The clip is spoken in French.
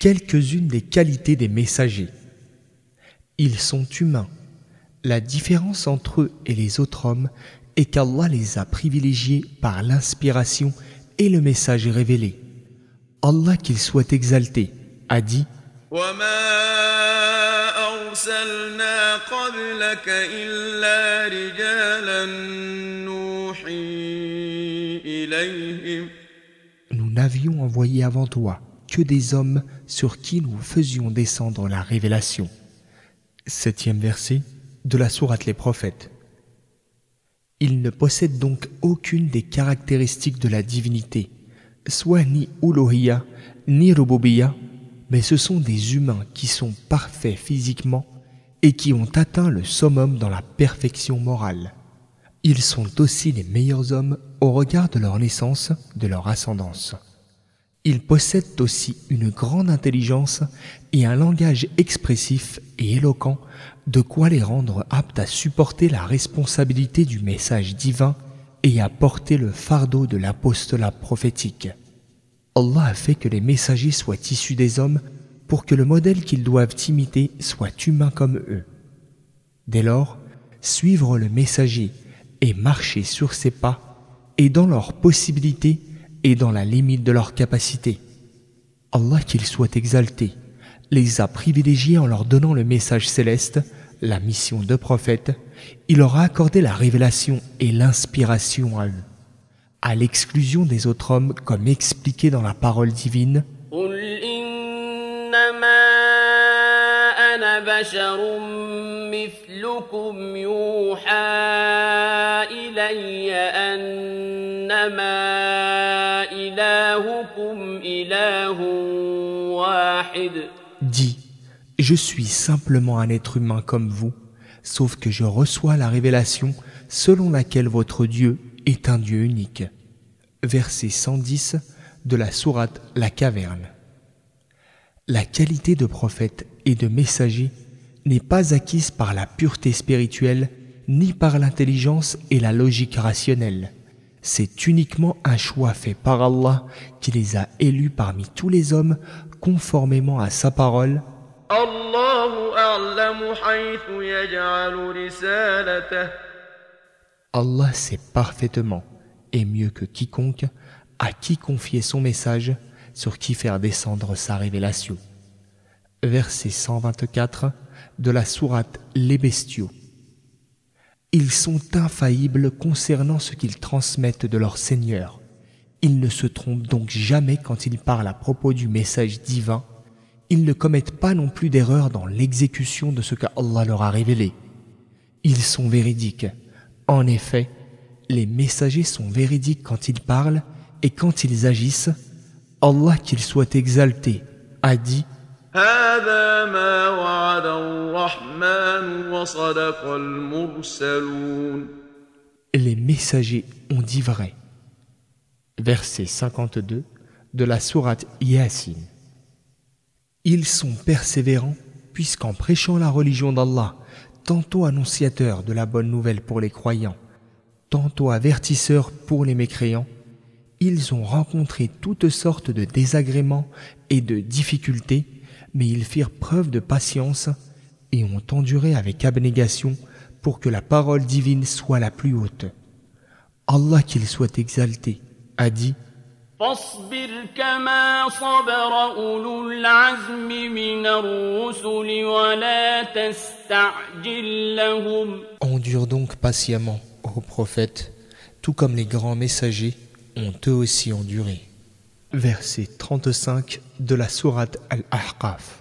quelques-unes des qualités des messagers. Ils sont humains. La différence entre eux et les autres hommes est qu'Allah les a privilégiés par l'inspiration et le message révélé. Allah qu'il soit exalté a dit Nous n'avions envoyé avant toi que des hommes sur qui nous faisions descendre la révélation. Septième verset de la sourate Les Prophètes. Ils ne possèdent donc aucune des caractéristiques de la divinité, soit ni Ulohia, ni Rububiya, mais ce sont des humains qui sont parfaits physiquement et qui ont atteint le summum dans la perfection morale. Ils sont aussi les meilleurs hommes au regard de leur naissance, de leur ascendance. Ils possèdent aussi une grande intelligence et un langage expressif et éloquent, de quoi les rendre aptes à supporter la responsabilité du message divin et à porter le fardeau de l'apostolat prophétique. Allah a fait que les messagers soient issus des hommes pour que le modèle qu'ils doivent imiter soit humain comme eux. Dès lors, suivre le messager et marcher sur ses pas est dans leurs possibilités et dans la limite de leurs capacités. Allah qu'il soit exalté les a privilégiés en leur donnant le message céleste, la mission de prophète, il leur a accordé la révélation et l'inspiration à eux, à l'exclusion des autres hommes comme expliqué dans la parole divine. Dis, je suis simplement un être humain comme vous, sauf que je reçois la révélation selon laquelle votre Dieu est un Dieu unique. Verset 110 de la sourate La Caverne. La qualité de prophète et de messager n'est pas acquise par la pureté spirituelle ni par l'intelligence et la logique rationnelle. C'est uniquement un choix fait par Allah qui les a élus parmi tous les hommes conformément à sa parole. Allah sait parfaitement et mieux que quiconque à qui confier son message, sur qui faire descendre sa révélation. Verset 124 de la sourate Les bestiaux. Ils sont infaillibles concernant ce qu'ils transmettent de leur Seigneur. Ils ne se trompent donc jamais quand ils parlent à propos du message divin. Ils ne commettent pas non plus d'erreur dans l'exécution de ce qu'Allah leur a révélé. Ils sont véridiques. En effet, les messagers sont véridiques quand ils parlent et quand ils agissent. Allah qu'il soit exalté a dit Les messagers ont dit vrai. Verset 52 de la sourate Yasin. Ils sont persévérants puisqu'en prêchant la religion d'Allah, tantôt annonciateurs de la bonne nouvelle pour les croyants, tantôt avertisseurs pour les mécréants, ils ont rencontré toutes sortes de désagréments et de difficultés mais ils firent preuve de patience et ont enduré avec abnégation pour que la parole divine soit la plus haute. Allah qu'il soit exalté a dit Endure donc patiemment, ô prophète, tout comme les grands messagers ont eux aussi enduré verset 35 de la sourate Al-Ahqaf.